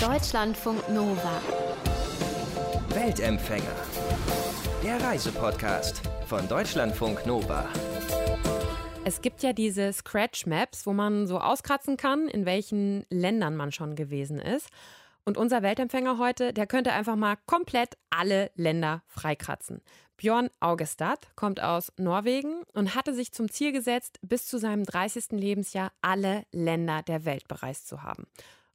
Deutschlandfunk Nova. Weltempfänger. Der Reisepodcast von Deutschlandfunk Nova. Es gibt ja diese Scratch Maps, wo man so auskratzen kann, in welchen Ländern man schon gewesen ist. Und unser Weltempfänger heute, der könnte einfach mal komplett alle Länder freikratzen. Björn Augestad kommt aus Norwegen und hatte sich zum Ziel gesetzt, bis zu seinem 30. Lebensjahr alle Länder der Welt bereist zu haben.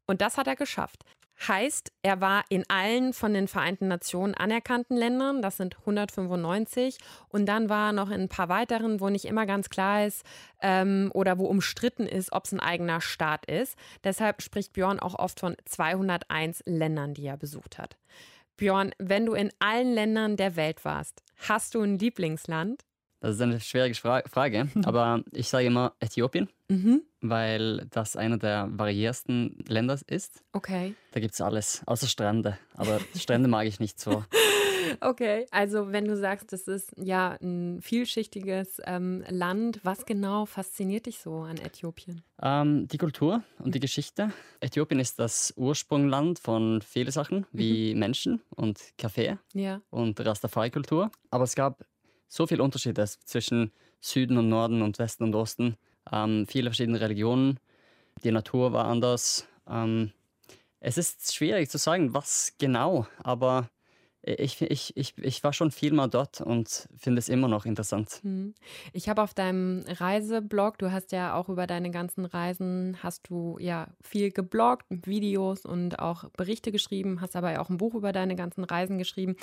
Und das hat er geschafft. Heißt, er war in allen von den Vereinten Nationen anerkannten Ländern, das sind 195, und dann war er noch in ein paar weiteren, wo nicht immer ganz klar ist ähm, oder wo umstritten ist, ob es ein eigener Staat ist. Deshalb spricht Björn auch oft von 201 Ländern, die er besucht hat. Björn, wenn du in allen Ländern der Welt warst, hast du ein Lieblingsland? Das ist eine schwierige Frage, aber ich sage immer Äthiopien, mhm. weil das einer der variiertesten Länder ist. Okay. Da gibt es alles, außer Strände. Aber Strände mag ich nicht so. Okay, also wenn du sagst, das ist ja ein vielschichtiges ähm, Land, was genau fasziniert dich so an Äthiopien? Ähm, die Kultur und die Geschichte. Äthiopien ist das Ursprungland von vielen Sachen, wie mhm. Menschen und Kaffee ja. und Rastafari-Kultur. Aber es gab so viele Unterschiede zwischen Süden und Norden und Westen und Osten. Ähm, viele verschiedene Religionen. Die Natur war anders. Ähm, es ist schwierig zu sagen, was genau, aber ich, ich, ich, ich war schon viel mal dort und finde es immer noch interessant. Hm. Ich habe auf deinem Reiseblog, du hast ja auch über deine ganzen Reisen, hast du ja viel gebloggt, Videos und auch Berichte geschrieben, hast aber ja auch ein Buch über deine ganzen Reisen geschrieben.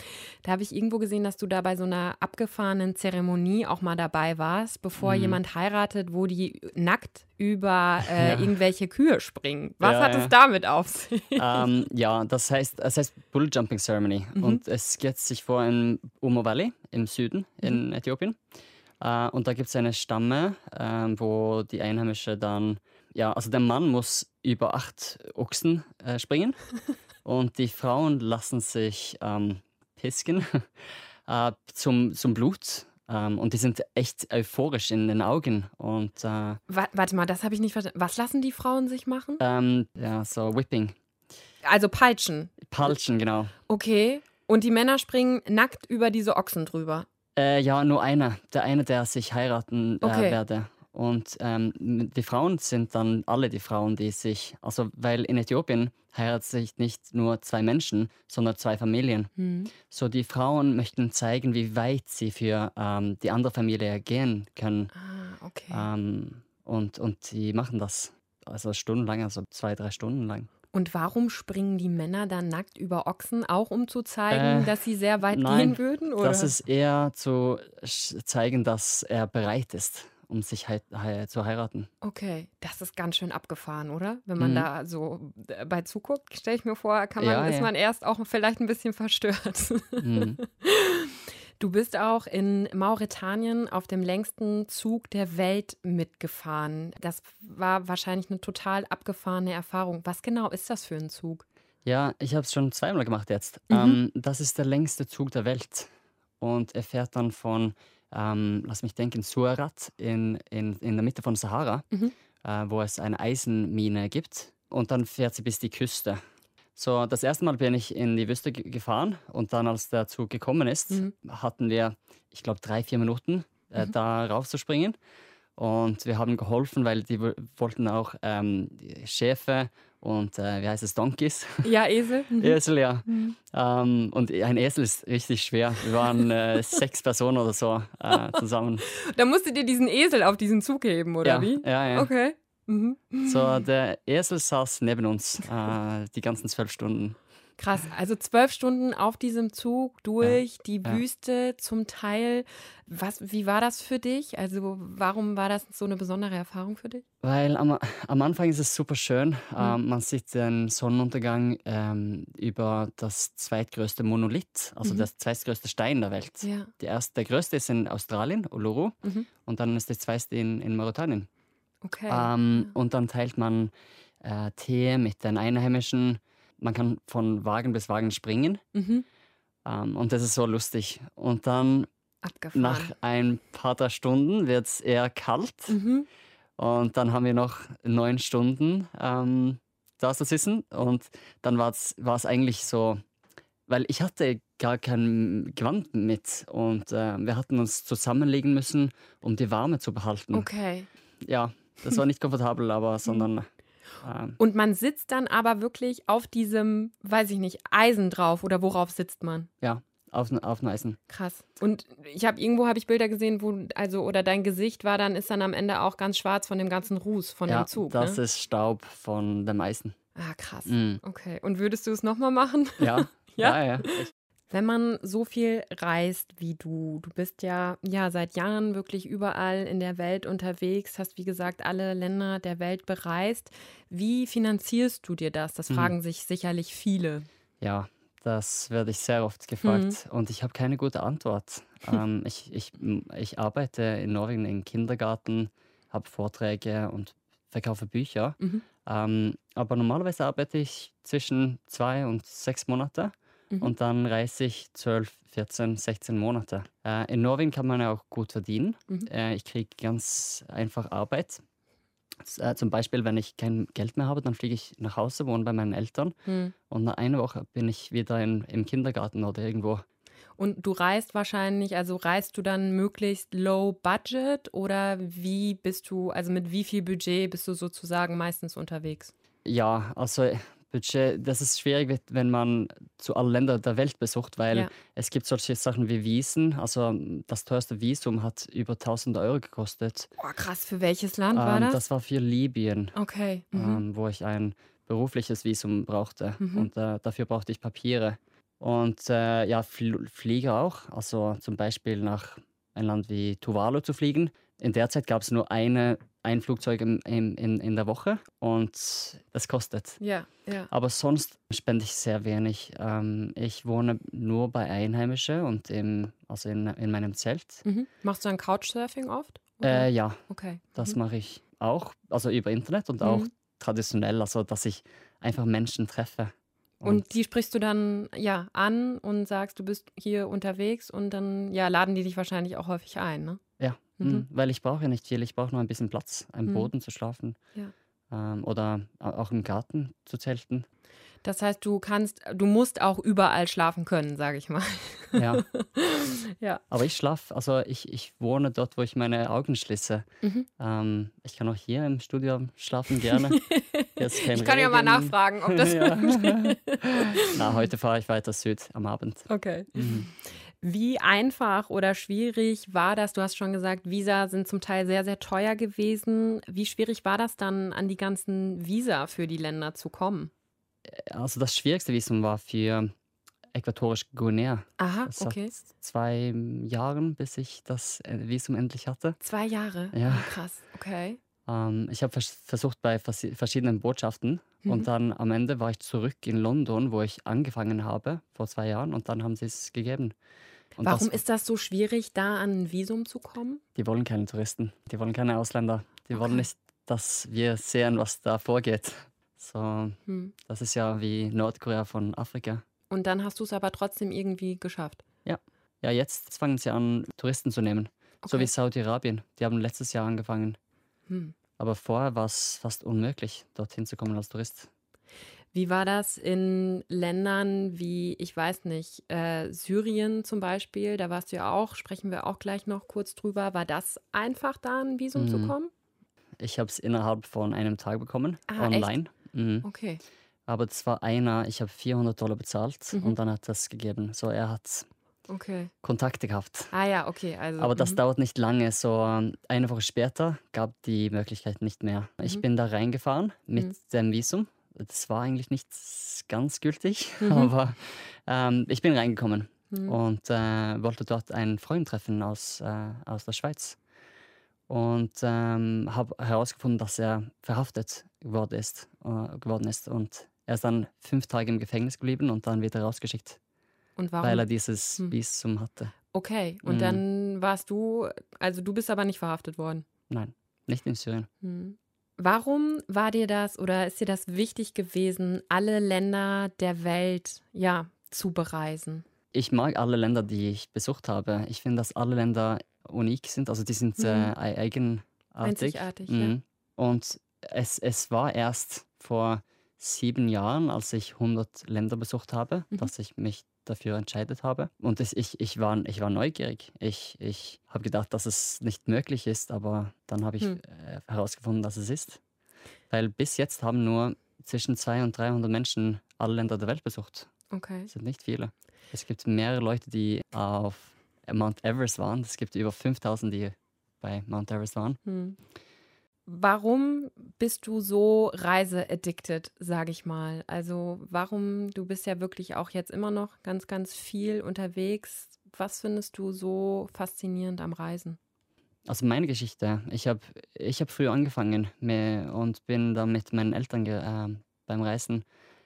Da habe ich irgendwo gesehen, dass du da bei so einer abgefahrenen Zeremonie auch mal dabei warst, bevor mhm. jemand heiratet, wo die nackt über äh, ja. irgendwelche Kühe springen. Was ja, hat es damit auf sich? Ähm, ja, das heißt, es heißt Bull Jumping Ceremony mhm. und es geht sich vor in Umo Valley im Süden in mhm. Äthiopien. Äh, und da gibt es eine Stamme, äh, wo die Einheimische dann, ja, also der Mann muss über acht Ochsen äh, springen und die Frauen lassen sich ähm, pisken äh, zum, zum Blut ähm, und die sind echt euphorisch in den Augen. Und, äh, Warte mal, das habe ich nicht verstanden. Was lassen die Frauen sich machen? Ähm, ja, so Whipping. Also Peitschen. Peitschen, genau. Okay. Und die Männer springen nackt über diese Ochsen drüber. Äh, ja, nur einer. Der eine, der sich heiraten äh, okay. werde. Und ähm, die Frauen sind dann alle die Frauen, die sich, also weil in Äthiopien heiraten sich nicht nur zwei Menschen, sondern zwei Familien. Mhm. So die Frauen möchten zeigen, wie weit sie für ähm, die andere Familie gehen können. Ah, okay. Ähm, und, und die machen das also stundenlang, also zwei, drei Stunden lang. Und warum springen die Männer dann nackt über Ochsen? Auch um zu zeigen, äh, dass sie sehr weit nein, gehen würden? Oder? Das ist eher zu zeigen, dass er bereit ist um sich halt, halt, zu heiraten. Okay, das ist ganz schön abgefahren, oder? Wenn man mhm. da so äh, bei zuguckt, stelle ich mir vor, kann man, ja, ist ja. man erst auch vielleicht ein bisschen verstört. Mhm. Du bist auch in Mauretanien auf dem längsten Zug der Welt mitgefahren. Das war wahrscheinlich eine total abgefahrene Erfahrung. Was genau ist das für ein Zug? Ja, ich habe es schon zweimal gemacht jetzt. Mhm. Ähm, das ist der längste Zug der Welt. Und er fährt dann von ähm, lass mich denken, Surat in, in, in der Mitte von Sahara, mhm. äh, wo es eine Eisenmine gibt. Und dann fährt sie bis die Küste. So, das erste Mal bin ich in die Wüste gefahren und dann, als der Zug gekommen ist, mhm. hatten wir, ich glaube, drei, vier Minuten äh, mhm. da raufzuspringen. Und wir haben geholfen, weil die wollten auch ähm, Schäfe und äh, wie heißt es, Donkeys? Ja, Esel. Mhm. Esel, ja. Mhm. Ähm, und ein Esel ist richtig schwer. Wir waren äh, sechs Personen oder so äh, zusammen. Da musstet ihr diesen Esel auf diesen Zug heben, oder ja, wie? Ja, ja. Okay. Mhm. So, der Esel saß neben uns äh, die ganzen zwölf Stunden. Krass, also zwölf Stunden auf diesem Zug durch ja, die ja. Wüste zum Teil. Was, wie war das für dich? Also warum war das so eine besondere Erfahrung für dich? Weil am, am Anfang ist es super schön. Mhm. Ähm, man sieht den Sonnenuntergang ähm, über das zweitgrößte Monolith, also mhm. das zweitgrößte Stein der Welt. Ja. Die erste, der größte ist in Australien, Uluru, mhm. und dann ist der zweite in, in Mauretanien. Okay. Ähm, und dann teilt man äh, Tee mit den Einheimischen man kann von Wagen bis Wagen springen. Mhm. Ähm, und das ist so lustig. Und dann Abgefahren. nach ein paar Stunden wird es eher kalt. Mhm. Und dann haben wir noch neun Stunden ähm, da zu sitzen. Und dann war es eigentlich so, weil ich hatte gar kein Gewand mit und äh, wir hatten uns zusammenlegen müssen, um die Warme zu behalten. Okay. Ja, das war nicht komfortabel, aber sondern. Ähm, und man sitzt dann aber wirklich auf diesem, weiß ich nicht, Eisen drauf oder worauf sitzt man? Ja, auf, auf dem Eisen. Krass. Und ich habe irgendwo habe ich Bilder gesehen, wo also oder dein Gesicht war dann ist dann am Ende auch ganz schwarz von dem ganzen Ruß von ja, dem Zug. Das ne? ist Staub von dem Eisen. Ah krass. Mhm. Okay. Und würdest du es nochmal machen? Ja. ja, ja. ja. Wenn man so viel reist wie du, du bist ja, ja seit Jahren wirklich überall in der Welt unterwegs, hast wie gesagt alle Länder der Welt bereist. Wie finanzierst du dir das? Das mhm. fragen sich sicherlich viele. Ja, das werde ich sehr oft gefragt mhm. und ich habe keine gute Antwort. ähm, ich, ich, ich arbeite in Norwegen im Kindergarten, habe Vorträge und verkaufe Bücher. Mhm. Ähm, aber normalerweise arbeite ich zwischen zwei und sechs Monate mhm. und dann reise ich 12, 14, 16 Monate. Äh, in Norwegen kann man ja auch gut verdienen. Mhm. Äh, ich kriege ganz einfach Arbeit. Äh, zum Beispiel, wenn ich kein Geld mehr habe, dann fliege ich nach Hause, wohne bei meinen Eltern mhm. und nach einer Woche bin ich wieder in, im Kindergarten oder irgendwo. Und du reist wahrscheinlich, also reist du dann möglichst low budget oder wie bist du, also mit wie viel Budget bist du sozusagen meistens unterwegs? Ja, also Budget, das ist schwierig, wenn man zu allen Ländern der Welt besucht, weil ja. es gibt solche Sachen wie Wiesen. Also das teuerste Visum hat über 1000 Euro gekostet. Oh, krass, für welches Land ähm, war das? Das war für Libyen, okay. Mhm. Ähm, wo ich ein berufliches Visum brauchte mhm. und äh, dafür brauchte ich Papiere. Und äh, ja, Fl Flieger auch. Also zum Beispiel nach ein Land wie Tuvalu zu fliegen. In der Zeit gab es nur eine, ein Flugzeug in, in, in der Woche und das kostet. Ja, ja. Aber sonst spende ich sehr wenig. Ähm, ich wohne nur bei Einheimischen und im, also in, in meinem Zelt. Mhm. Machst du dann Couchsurfing oft? Äh, ja, okay. das mhm. mache ich auch. Also über Internet und auch mhm. traditionell, also dass ich einfach Menschen treffe. Und die sprichst du dann ja an und sagst, du bist hier unterwegs und dann ja laden die dich wahrscheinlich auch häufig ein, ne? Mhm. mhm. weil ich brauche ja nicht viel, ich brauche nur ein bisschen Platz, einen mhm. Boden zu schlafen ja. ähm, oder auch im Garten zu zelten. Das heißt, du kannst, du musst auch überall schlafen können, sage ich mal. Ja. ja. Aber ich schlafe, also ich, ich wohne dort, wo ich meine Augen schließe. Mhm. Ähm, ich kann auch hier im Studio schlafen gerne. ich kann Regen. ja mal nachfragen, ob das ja. Na, heute fahre ich weiter Süd am Abend. Okay. Mhm. Wie einfach oder schwierig war das? Du hast schon gesagt, Visa sind zum Teil sehr, sehr teuer gewesen. Wie schwierig war das dann, an die ganzen Visa für die Länder zu kommen? also das schwierigste Visum war für äquatorisch Guinea. Aha, das okay. Zwei Jahren, bis ich das äh, Visum endlich hatte. Zwei Jahre? Ja. Oh, krass, okay. Ähm, ich habe vers versucht bei vers verschiedenen Botschaften mhm. und dann am Ende war ich zurück in London, wo ich angefangen habe vor zwei Jahren und dann haben sie es gegeben. Und Warum das, ist das so schwierig, da an ein Visum zu kommen? Die wollen keine Touristen, die wollen keine Ausländer, die okay. wollen nicht, dass wir sehen, was da vorgeht. So, hm. das ist ja wie Nordkorea von Afrika. Und dann hast du es aber trotzdem irgendwie geschafft. Ja. Ja, jetzt fangen sie an, Touristen zu nehmen. Okay. So wie Saudi-Arabien. Die haben letztes Jahr angefangen. Hm. Aber vorher war es fast unmöglich, dorthin zu kommen als Tourist. Wie war das in Ländern wie, ich weiß nicht, äh, Syrien zum Beispiel? Da warst du ja auch, sprechen wir auch gleich noch kurz drüber. War das einfach, da ein Visum mhm. zu kommen? Ich habe es innerhalb von einem Tag bekommen, ah, online. Mhm. Okay. Aber das war einer, ich habe 400 Dollar bezahlt mhm. und dann hat das gegeben. So, er hat okay. Kontakte gehabt. Ah ja, okay. Also, Aber das mhm. dauert nicht lange. So eine Woche später gab die Möglichkeit nicht mehr. Ich mhm. bin da reingefahren mit mhm. dem Visum. Das war eigentlich nicht ganz gültig, mhm. aber ähm, ich bin reingekommen und äh, wollte dort einen Freund treffen aus, äh, aus der Schweiz und ähm, habe herausgefunden, dass er verhaftet geworden ist, äh, geworden ist. Und er ist dann fünf Tage im Gefängnis geblieben und dann wieder rausgeschickt. Und warum? Weil er dieses hm. Visum hatte. Okay, und mhm. dann warst du, also du bist aber nicht verhaftet worden? Nein, nicht in Syrien. Mhm. Warum war dir das oder ist dir das wichtig gewesen, alle Länder der Welt ja zu bereisen? Ich mag alle Länder, die ich besucht habe. Ich finde, dass alle Länder unik sind. Also die sind mhm. äh, eigenartig. Einzigartig, mhm. ja. Und es, es war erst vor sieben Jahren, als ich 100 Länder besucht habe, Mhm. dass ich mich dafür entscheidet habe. Und es, ich, ich, war, ich war neugierig. Ich, ich habe gedacht, dass es nicht möglich ist, aber dann habe ich Hm. äh, herausgefunden, dass es ist. Weil bis jetzt haben nur zwischen 200 und 300 Menschen alle Länder der Welt besucht. Okay. Das sind nicht viele. Es gibt mehrere Leute, die auf Mount Everest waren. Es gibt über 5000, die bei Mount Everest waren. Hm. Warum bist du so reiseaddicted, sage ich mal? Also warum, du bist ja wirklich auch jetzt immer noch ganz, ganz viel unterwegs. Was findest du so faszinierend am Reisen? Also meine Geschichte. Ich habe ich hab früh angefangen und bin dann mit meinen Eltern äh, beim Reisen.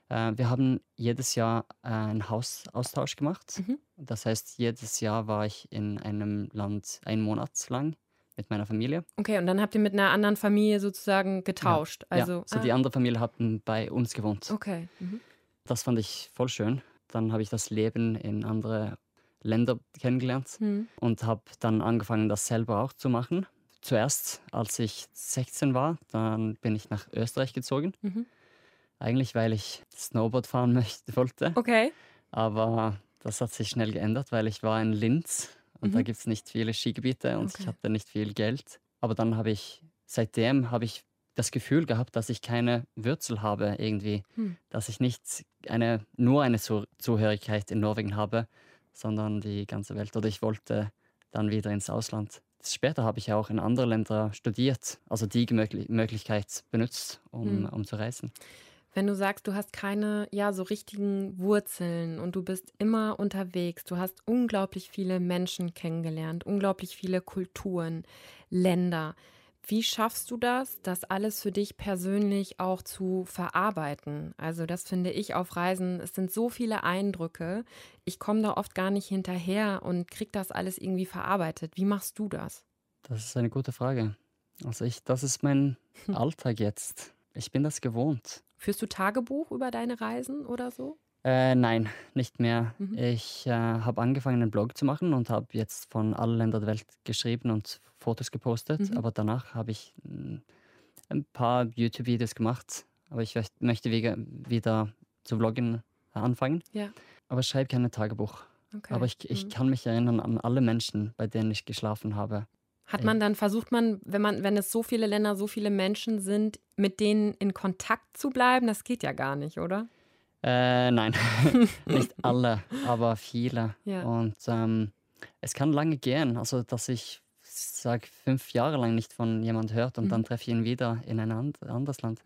Äh, wir haben jedes Jahr äh, einen Hausaustausch gemacht. Mhm. Das heißt, jedes Jahr war ich in einem Land einen Monat lang mit meiner Familie. Okay, und dann habt ihr mit einer anderen Familie sozusagen getauscht. Also, ja, so ah, die andere Familie hat bei uns gewohnt. Okay. Mhm. Das fand ich voll schön. Dann habe ich das Leben in andere Länder kennengelernt Hm. und habe dann angefangen, das selber auch zu machen. Zuerst, als ich 16 war, dann bin ich nach Österreich gezogen. Mhm. Eigentlich, weil ich Snowboard fahren möchte, wollte. Okay. Aber das hat sich schnell geändert, weil ich war in Linz und da Mhm. gibt es nicht viele Skigebiete und Okay. ich hatte nicht viel Geld. Aber dann habe ich, seitdem habe ich das Gefühl gehabt, dass ich keine Wurzel habe irgendwie. Hm. Dass ich nicht eine, nur eine Zu Zuhörigkeit in Norwegen habe, sondern die ganze Welt. Oder ich wollte dann wieder ins Ausland. Später habe ich auch in andere Länder studiert, also die Mögli Möglichkeit benutzt, um, Hm. um zu reisen. Wenn du sagst, du hast keine, ja, so richtigen Wurzeln und du bist immer unterwegs, du hast unglaublich viele Menschen kennengelernt, unglaublich viele Kulturen, Länder. Wie schaffst du das, das alles für dich persönlich auch zu verarbeiten? Also das finde ich auf Reisen, es sind so viele Eindrücke. Ich komme da oft gar nicht hinterher und krieg das alles irgendwie verarbeitet. Wie machst du das? Das ist eine gute Frage. Also ich, das ist mein Alltag jetzt. Ich bin das gewohnt. Führst du Tagebuch über deine Reisen oder so? Äh, nein, nicht mehr. Mhm. Ich äh, habe angefangen, einen Blog zu machen und habe jetzt von allen Ländern der Welt geschrieben und Fotos gepostet. Mhm. Aber danach habe ich mh, ein paar YouTube-Videos gemacht. Aber ich möcht- möchte wieder, zu vloggen anfangen. Ja. Aber ich schreibe kein Tagebuch. Okay. Aber ich, ich Mhm. kann mich erinnern an alle Menschen, bei denen ich geschlafen habe. Hat man dann, versucht man, wenn man, wenn es so viele Länder, so viele Menschen sind, mit denen in Kontakt zu bleiben? Das geht ja gar nicht, oder? Äh, nein, nicht alle, aber viele. Ja. Und ähm, es kann lange gehen, also dass ich sage fünf Jahre lang nicht von jemand hört und Mhm. dann treffe ich ihn wieder in ein and anderes Land.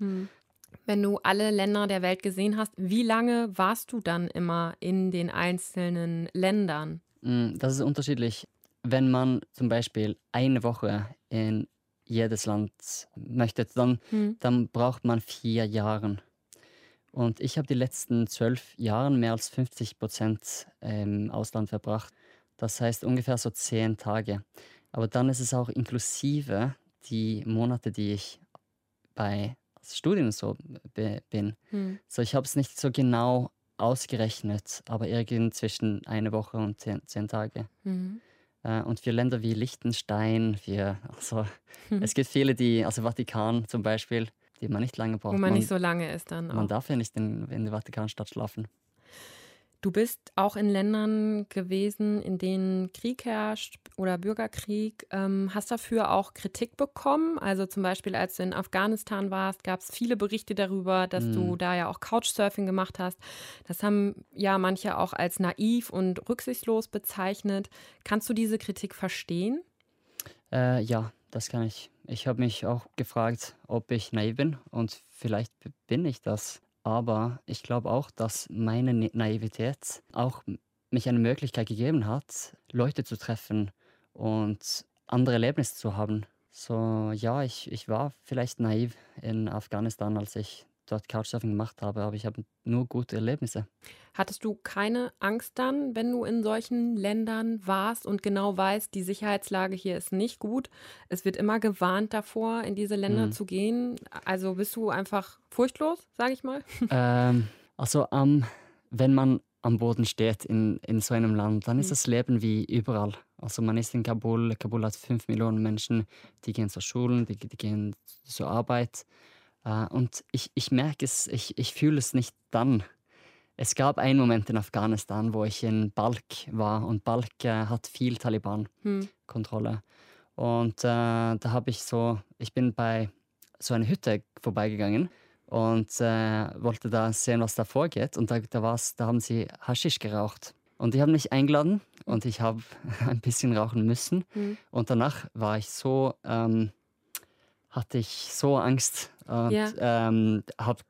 Wenn du alle Länder der Welt gesehen hast, wie lange warst du dann immer in den einzelnen Ländern? Mm, Das ist unterschiedlich. Wenn man zum Beispiel eine Woche in jedes Land möchte, dann, Hm. dann braucht man vier Jahre. Und ich habe die letzten zwölf Jahre mehr als 50 Prozent im Ausland verbracht. Das heißt ungefähr so zehn Tage. Aber dann ist es auch inklusive die Monate, die ich bei Studien so bin. Hm. So, ich habe es nicht so genau ausgerechnet, aber irgend zwischen eine Woche und zehn, zehn Tage. Mhm. Äh, und für Länder wie Liechtenstein, für, also, Mhm. es gibt viele, die, also Vatikan zum Beispiel, die man nicht lange braucht. Wo man nicht so lange ist dann man auch. darf ja nicht in, in der Vatikanstadt schlafen. Du bist auch in Ländern gewesen, in denen Krieg herrscht oder Bürgerkrieg. Ähm, hast dafür auch Kritik bekommen? Also zum Beispiel, als du in Afghanistan warst, gab es viele Berichte darüber, dass du Mm. da ja auch Couchsurfing gemacht hast. Das haben ja manche auch als naiv und rücksichtslos bezeichnet. Kannst du diese Kritik verstehen? Äh, ja, das kann ich. Ich habe mich auch gefragt, ob ich naiv bin und vielleicht bin ich das. Aber ich glaube auch, dass meine Na- Naivität auch mich eine Möglichkeit gegeben hat, Leute zu treffen und andere Erlebnisse zu haben. So, ja, ich, ich war vielleicht naiv in Afghanistan, als ich dort Couchsurfing gemacht habe, aber ich habe nur gute Erlebnisse. Hattest du keine Angst dann, wenn du in solchen Ländern warst und genau weißt, die Sicherheitslage hier ist nicht gut? Es wird immer gewarnt davor, in diese Länder Mhm. zu gehen. Also bist du einfach furchtlos, sage ich mal? ähm, also am, wenn man am Boden steht in, in so einem Land, dann ist Mhm. das Leben wie überall. Also man ist in Kabul, Kabul hat fünf Millionen Menschen, die gehen zur Schulen, die, die gehen zur Arbeit. Äh, und ich, ich merke es, ich, ich fühle es nicht dann. Es gab einen Moment in Afghanistan, wo ich in Balk war und Balk äh, hat viel Taliban-Kontrolle. Hm. Und äh, da habe ich so, ich bin bei so einer Hütte vorbeigegangen und äh, wollte da sehen, was da vorgeht. Und da, da, war's, da haben sie Haschisch geraucht. Und die haben mich eingeladen und ich habe ein bisschen rauchen müssen. Mhm. Und danach war ich so, ähm, hatte ich so Angst und ja. ähm, habe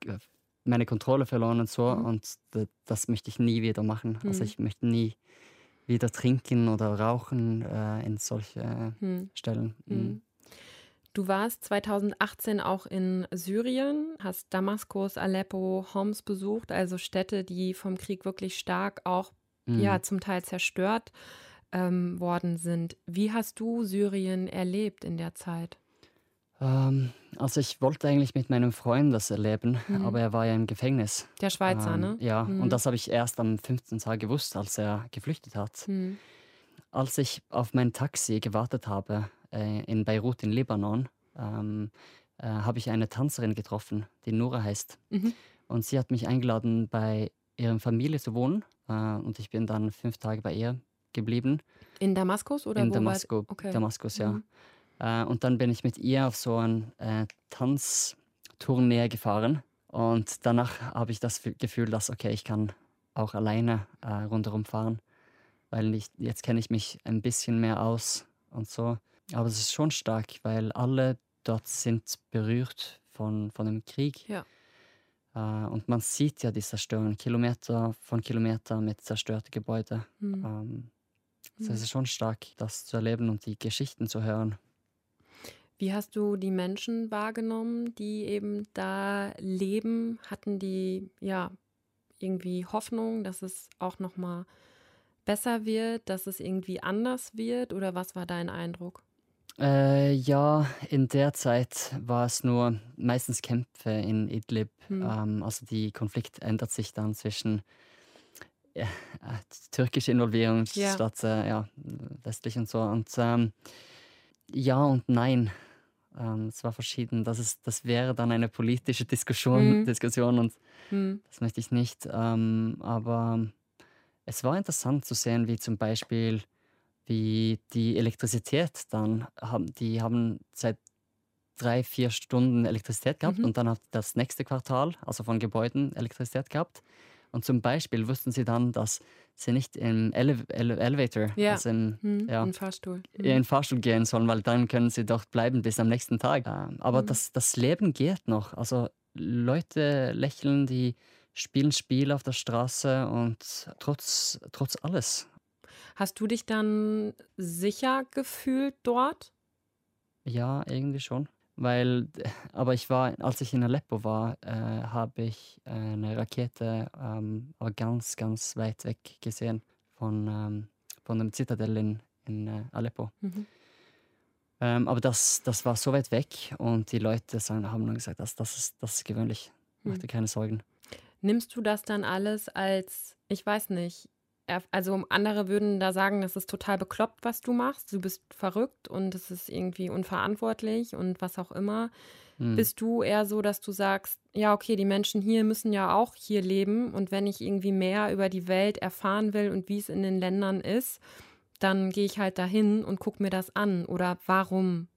meine Kontrolle verloren und so. Mhm. Und das möchte ich nie wieder machen. Also mhm. Also ich möchte nie wieder trinken oder rauchen äh, in solche hm. Stellen. Mhm. Du warst 2018 auch in Syrien, hast Damaskus, Aleppo, Homs besucht, also Städte, die vom Krieg wirklich stark auch mhm. ja zum Teil zerstört ähm, worden sind. Wie hast du Syrien erlebt in der Zeit? Ähm, also ich wollte eigentlich mit meinem Freund das erleben, mhm. aber er war ja im Gefängnis. Der Schweizer, ähm, ne? Ja, mhm. und das habe ich erst am 15. Tag gewusst, als er geflüchtet hat. Mhm. Als ich auf mein Taxi gewartet habe äh, in Beirut in Libanon, ähm, äh, habe ich eine Tanzerin getroffen, die Nora heißt. Mhm. Und sie hat mich eingeladen, bei ihrer Familie zu wohnen. Äh, und ich bin dann fünf Tage bei ihr geblieben. In Damaskus oder In Damaskus, okay. Damaskus, ja. Mhm. Äh, und dann bin ich mit ihr auf so ein äh, Tanztournee gefahren. Und danach habe ich das Gefühl, dass, okay, ich kann auch alleine äh, rundherum fahren. Weil ich, jetzt kenne ich mich ein bisschen mehr aus und so. Aber es ist schon stark, weil alle dort sind berührt von, von dem Krieg. Ja. Äh, und man sieht ja die Zerstörung, Kilometer von Kilometer mit zerstörten Gebäuden. Mhm. Ähm, also es ist schon stark, das zu erleben und die Geschichten zu hören. Wie hast du die Menschen wahrgenommen, die eben da leben? Hatten die ja irgendwie Hoffnung, dass es auch noch mal besser wird, dass es irgendwie anders wird oder was war dein Eindruck? Äh, ja, in der Zeit war es nur meistens Kämpfe in Idlib. Hm. Ähm, also die Konflikt ändert sich dann zwischen äh, türkischer Involvierung ja. statt äh, ja, westlich und so. Und ähm, ja und nein. Ähm, es war verschieden. Das, ist, das wäre dann eine politische Diskussion, mhm. Diskussion und mhm. das möchte ich nicht. Ähm, aber es war interessant zu sehen, wie zum Beispiel wie die Elektrizität dann haben, die haben seit drei, vier Stunden Elektrizität gehabt mhm. und dann hat das nächste Quartal, also von Gebäuden, Elektrizität gehabt. Und zum Beispiel wussten sie dann, dass sie nicht im Ele Ele Elevator, ja. also im, mhm, ja, im Fahrstuhl. Mhm. in Fahrstuhl gehen sollen, weil dann können sie dort bleiben bis am nächsten Tag. Ähm, aber mhm. das, das Leben geht noch. Also Leute lächeln, die spielen Spiele auf der Straße und trotz, trotz alles. Hast du dich dann sicher gefühlt dort? Ja, irgendwie schon. Weil, aber ich war, als ich in Aleppo war, äh, habe ich eine Rakete ähm, aber ganz, ganz weit weg gesehen von, ähm, von dem Zitadell in, in äh, Aleppo. Mhm. Ähm, aber das, das war so weit weg und die Leute sagen, haben dann gesagt, das, das, ist, das ist gewöhnlich. Mach dir mhm. keine Sorgen. Nimmst du das dann alles als, ich weiß nicht, also andere würden da sagen, das ist total bekloppt, was du machst. Du bist verrückt und es ist irgendwie unverantwortlich und was auch immer. Mhm. Bist du eher so, dass du sagst, ja, okay, die Menschen hier müssen ja auch hier leben und wenn ich irgendwie mehr über die Welt erfahren will und wie es in den Ländern ist, dann gehe ich halt dahin und gucke mir das an. Oder warum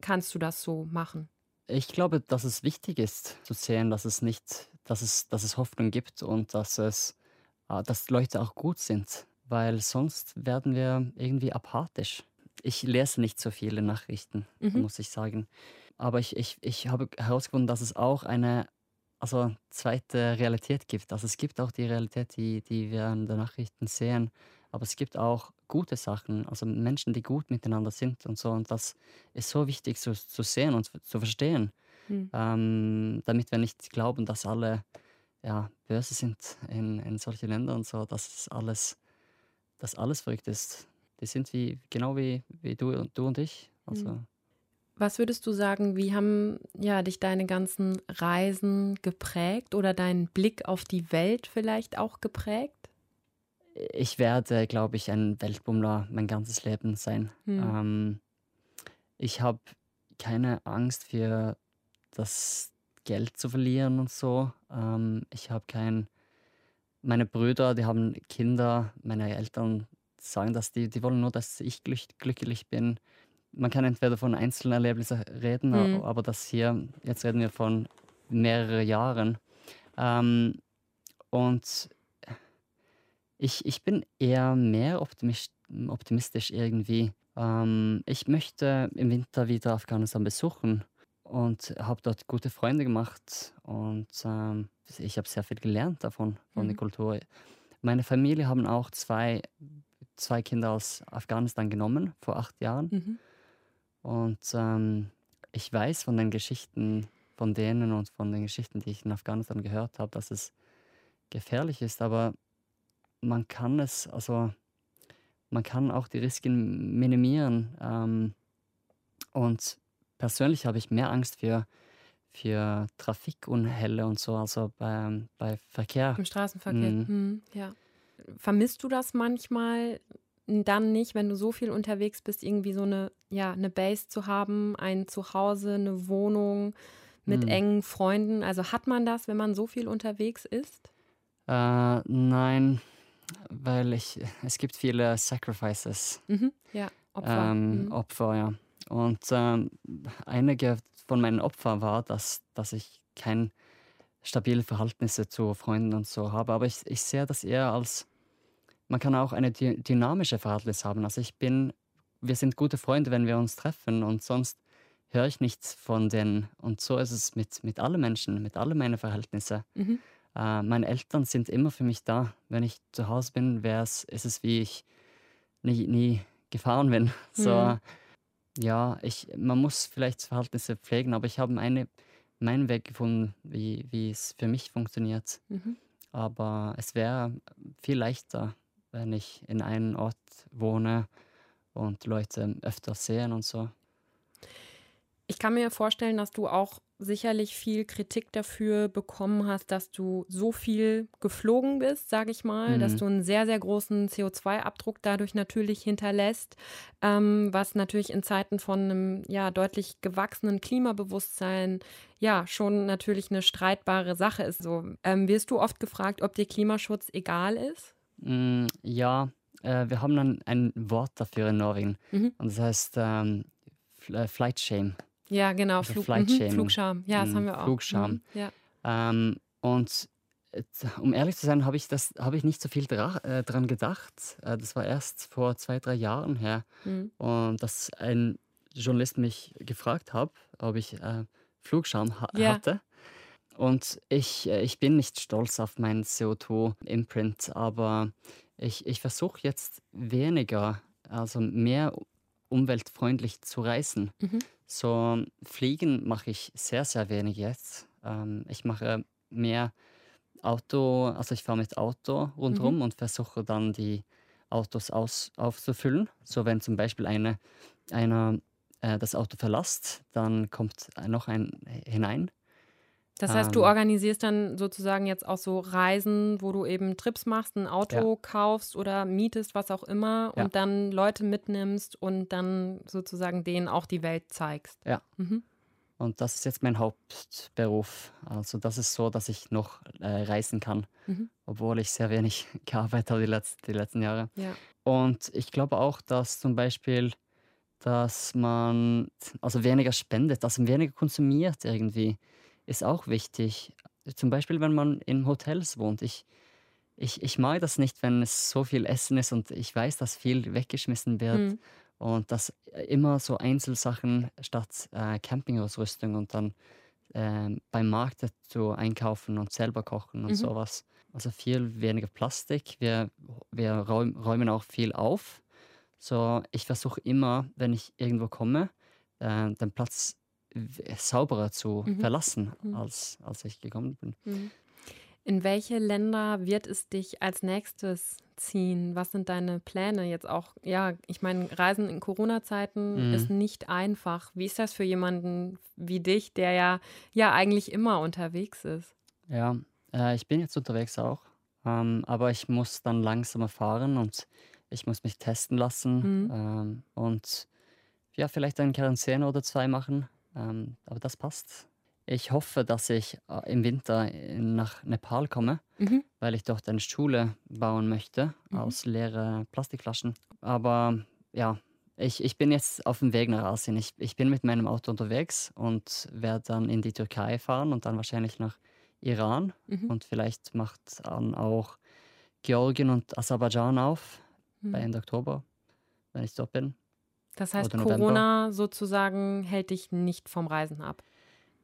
kannst du das so machen? Ich glaube, dass es wichtig ist zu sehen, dass es nicht, dass es, dass es Hoffnung gibt und dass es dass Leute auch gut sind, weil sonst werden wir irgendwie apathisch. Ich lese nicht so viele Nachrichten, mhm. muss ich sagen. Aber ich, ich, ich habe herausgefunden, dass es auch eine also zweite Realität gibt. Also es gibt auch die Realität, die, die wir in den Nachrichten sehen, aber es gibt auch gute Sachen, also Menschen, die gut miteinander sind und so. Und das ist so wichtig zu, zu sehen und zu verstehen, mhm. ähm, damit wir nicht glauben, dass alle ja, böse sind in, in solchen Ländern und so, dass es alles, dass alles verrückt ist. Die sind wie, genau wie, wie du, du und ich. Also. Mhm. Was würdest du sagen, wie haben ja dich deine ganzen Reisen geprägt oder dein Blick auf die Welt vielleicht auch geprägt? Ich werde, glaube ich, ein Weltbummler mein ganzes Leben sein. Mhm. Ähm, ich habe keine Angst für das Geld zu verlieren und so. Ähm, ich habe kein. Meine Brüder, die haben Kinder, meine Eltern sagen das, die, die wollen nur, dass ich glück, glücklich bin. Man kann entweder von einzelnen Erlebnissen reden, Mhm. aber das hier, jetzt reden wir von mehreren Jahren. Ähm, und ich, ich bin eher mehr optimistisch irgendwie. Ähm, ich möchte im Winter wieder Afghanistan besuchen und habe dort gute Freunde gemacht und ähm, ich habe sehr viel gelernt davon, von der Mhm. Kultur. Meine Familie haben auch zwei, zwei Kinder aus Afghanistan genommen vor acht Jahren Mhm. und ähm, ich weiß von den Geschichten von denen und von den Geschichten, die ich in Afghanistan gehört habe, dass es gefährlich ist, aber man kann es, also man kann auch die Risiken minimieren. Ähm, und persönlich habe ich mehr Angst für, für Trafikunfälle und so, also bei, bei Verkehr. Im Straßenverkehr. Mhm. Mhm. Ja. Vermisst du das manchmal dann nicht, wenn du so viel unterwegs bist, irgendwie so eine, ja, eine Base zu haben, ein Zuhause, eine Wohnung mit Mhm. engen Freunden? Also hat man das, wenn man so viel unterwegs ist? Äh, nein, weil ich, es gibt viele Sacrifices. Mhm. Ja, Opfer. Ähm, Mhm. Opfer, ja. Und ähm, einige von meinen Opfern war, dass, dass ich kein stabile Verhältnisse zu Freunden und so habe. Aber ich, ich sehe das eher als, man kann auch eine dy dynamische Verhältnis haben. Also ich bin, wir sind gute Freunde, wenn wir uns treffen und sonst höre ich nichts von denen. Und so ist es mit, mit allen Menschen, mit allen meinen Verhältnissen. Mhm. Äh, meine Eltern sind immer für mich da. Wenn ich zu Hause bin, wär's, ist es wie ich nie, nie gefahren bin. So, Mhm. Ja, ich, man muss vielleicht Verhältnisse pflegen, aber ich habe eine, meinen Weg gefunden, wie, wie es für mich funktioniert. Mhm. Aber es wäre viel leichter, wenn ich in einem Ort wohne und Leute öfter sehen und so. Ich kann mir vorstellen, dass du auch sicherlich viel Kritik dafür bekommen hast, dass du so viel geflogen bist, sage ich mal, dass Mhm. du einen sehr, sehr großen CO2-Abdruck dadurch natürlich hinterlässt, ähm, was natürlich in Zeiten von einem ja deutlich gewachsenen Klimabewusstsein ja schon natürlich eine streitbare Sache ist. So ähm, wirst du oft gefragt, ob dir Klimaschutz egal ist? Mm, ja, äh, wir haben ein, ein Wort dafür in Norwegen Mhm. und das heißt ähm, äh, Flight Shame. Ja, genau, Also Flug, Flight mhm, Shaming. Flugscham. Ja, das Mhm, haben wir auch. Flugscham. Mhm, ja. Ähm, und äh, um ehrlich zu sein, habe ich das habe ich nicht so viel dra äh, dran gedacht. Äh, das war erst vor zwei, drei Jahren her. Mhm. Und dass ein Journalist mich gefragt hat, ob ich äh, Flugscham ha Ja. hatte. Und ich, äh, ich bin nicht stolz auf meinen CO2-Imprint, aber ich, ich versuche jetzt weniger, also mehr umweltfreundlich zu reisen. Mhm. So Fliegen mache ich sehr, sehr wenig jetzt. Ähm, ich mache mehr Auto, also ich fahre mit Auto rundherum und versuche dann die Autos aus, aufzufüllen. So wenn zum Beispiel eine, einer äh, das Auto verlässt, dann kommt noch ein hinein. Das heißt, du Ähm. organisierst dann sozusagen jetzt auch so Reisen, wo du eben Trips machst, ein Auto kaufst oder mietest, was auch immer, Ja. und dann Leute mitnimmst und dann sozusagen denen auch die Welt zeigst. Ja. Mhm. Und das ist jetzt mein Hauptberuf. Also das ist so, dass ich noch äh, reisen kann, Mhm. obwohl ich sehr wenig gearbeitet habe die, letz die letzten Jahre. Ja. Und ich glaube auch, dass zum Beispiel, dass man also weniger spendet, dass man weniger konsumiert irgendwie, ist auch wichtig. Zum Beispiel, wenn man in Hotels wohnt. Ich, ich, ich mag das nicht, wenn es so viel Essen ist und ich weiß, dass viel weggeschmissen wird. Mhm. Und dass immer so Einzelsachen statt äh, Campingausrüstung und dann ähm, beim Markt zu einkaufen und selber kochen und Mhm. sowas. Also viel weniger Plastik. Wir, wir räum, räumen auch viel auf. So, ich versuche immer, wenn ich irgendwo komme, äh, den Platz sauberer zu Mhm. verlassen, Mhm. als, als ich gekommen bin. Mhm. In welche Länder wird es dich als nächstes ziehen? Was sind deine Pläne jetzt auch? Ja, ich meine, Reisen in Corona-Zeiten Mhm. ist nicht einfach. Wie ist das für jemanden wie dich, der ja, ja eigentlich immer unterwegs ist? Ja, äh, ich bin jetzt unterwegs auch, ähm, aber ich muss dann langsamer fahren und ich muss mich testen lassen Mhm. ähm, und ja, vielleicht eine Quarantäne oder zwei machen. Ähm, aber das passt. Ich hoffe, dass ich äh, im Winter nach Nepal komme, mhm. weil ich dort eine Schule bauen möchte mhm. aus leeren Plastikflaschen. Aber ja, ich, ich bin jetzt auf dem Weg nach Asien. Ich, ich bin mit meinem Auto unterwegs und werde dann in die Türkei fahren und dann wahrscheinlich nach Iran. Mhm. Und vielleicht macht dann auch Georgien und Aserbaidschan auf mhm. bei Ende Oktober, wenn ich dort bin. Das heißt, Corona sozusagen hält dich nicht vom Reisen ab?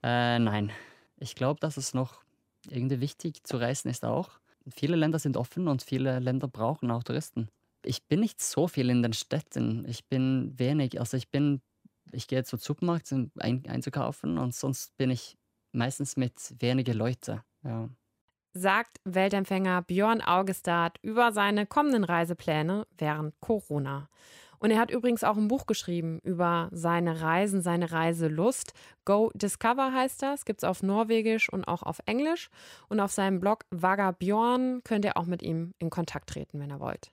Äh, nein. Ich glaube, dass es noch irgendwie wichtig zu reisen ist auch. Viele Länder sind offen und viele Länder brauchen auch Touristen ich bin nicht so viel in den Städten. Ich bin wenig, also ich bin, ich gehe zum Supermarkt, um ein, einzukaufen und sonst bin ich meistens mit wenigen Leuten. Ja. Sagt Weltempfänger Björn Augestad über seine kommenden Reisepläne während Corona. Und er hat übrigens auch ein Buch geschrieben über seine Reisen, seine Reiselust. Go Discover heißt das, gibt es auf Norwegisch und auch auf Englisch. Und auf seinem Blog Vaga Björn könnt ihr auch mit ihm in Kontakt treten, wenn ihr wollt.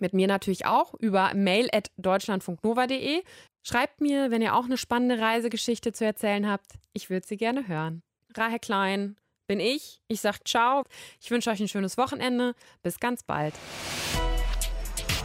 Mit mir natürlich auch über mail at deutschlandfunknova.de. Schreibt mir, wenn ihr auch eine spannende Reisegeschichte zu erzählen habt. Ich würde sie gerne hören. Rahe Klein bin ich. Ich sage ciao. Ich wünsche euch ein schönes Wochenende. Bis ganz bald.